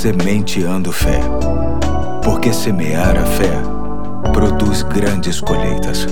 Sementeando Fé. Porque semear a fé produz grandes colheitas.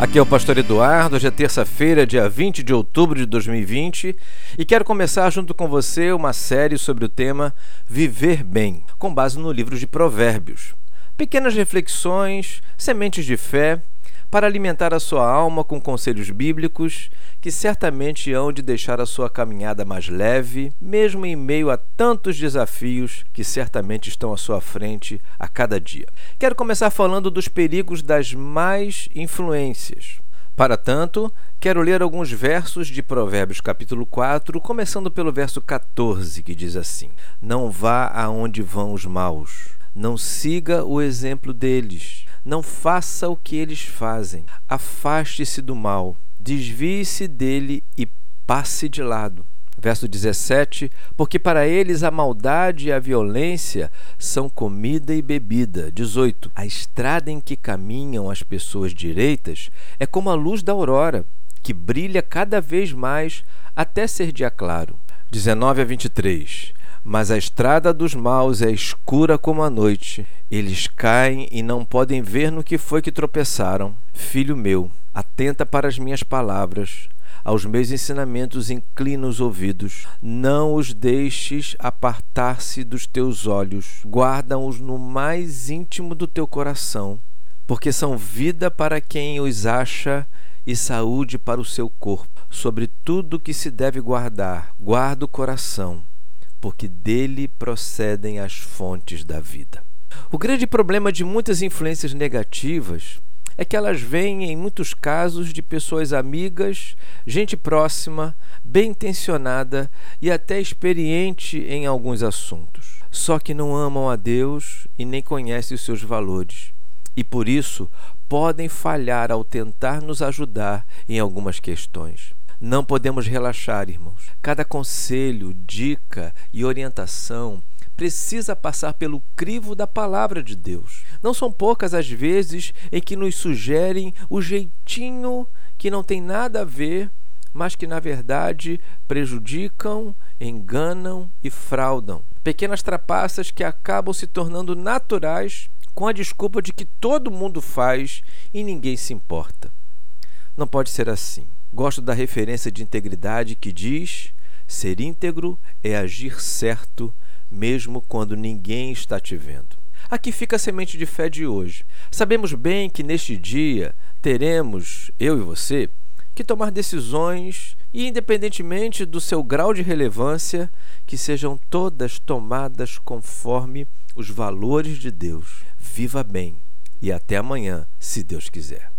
Aqui é o Pastor Eduardo, hoje é terça-feira, dia 20 de outubro de 2020, e quero começar junto com você uma série sobre o tema Viver Bem, com base no livro de Provérbios. Pequenas reflexões, sementes de fé para alimentar a sua alma com conselhos bíblicos que certamente hão de deixar a sua caminhada mais leve, mesmo em meio a tantos desafios que certamente estão à sua frente a cada dia. Quero começar falando dos perigos das mais influências. Para tanto, quero ler alguns versos de Provérbios capítulo 4, começando pelo verso 14, que diz assim: Não vá aonde vão os maus, não siga o exemplo deles não faça o que eles fazem. Afaste-se do mal, desvie-se dele e passe de lado. Verso 17: Porque para eles a maldade e a violência são comida e bebida. 18: A estrada em que caminham as pessoas direitas é como a luz da aurora, que brilha cada vez mais até ser dia claro. 19 a 23: mas a estrada dos maus é escura como a noite. Eles caem e não podem ver no que foi que tropeçaram. Filho meu, atenta para as minhas palavras. Aos meus ensinamentos inclina os ouvidos. Não os deixes apartar-se dos teus olhos. Guarda-os no mais íntimo do teu coração, porque são vida para quem os acha e saúde para o seu corpo. Sobre tudo que se deve guardar, guarda o coração porque dele procedem as fontes da vida. O grande problema de muitas influências negativas é que elas vêm, em muitos casos, de pessoas amigas, gente próxima, bem intencionada e até experiente em alguns assuntos. Só que não amam a Deus e nem conhecem os seus valores. E por isso podem falhar ao tentar nos ajudar em algumas questões. Não podemos relaxar, irmãos. Cada conselho, dica e orientação precisa passar pelo crivo da palavra de Deus. Não são poucas as vezes em que nos sugerem o jeitinho que não tem nada a ver, mas que na verdade prejudicam, enganam e fraudam. Pequenas trapaças que acabam se tornando naturais com a desculpa de que todo mundo faz e ninguém se importa. Não pode ser assim. Gosto da referência de integridade que diz: ser íntegro é agir certo, mesmo quando ninguém está te vendo. Aqui fica a semente de fé de hoje. Sabemos bem que neste dia teremos, eu e você, que tomar decisões e, independentemente do seu grau de relevância, que sejam todas tomadas conforme os valores de Deus. Viva bem e até amanhã, se Deus quiser.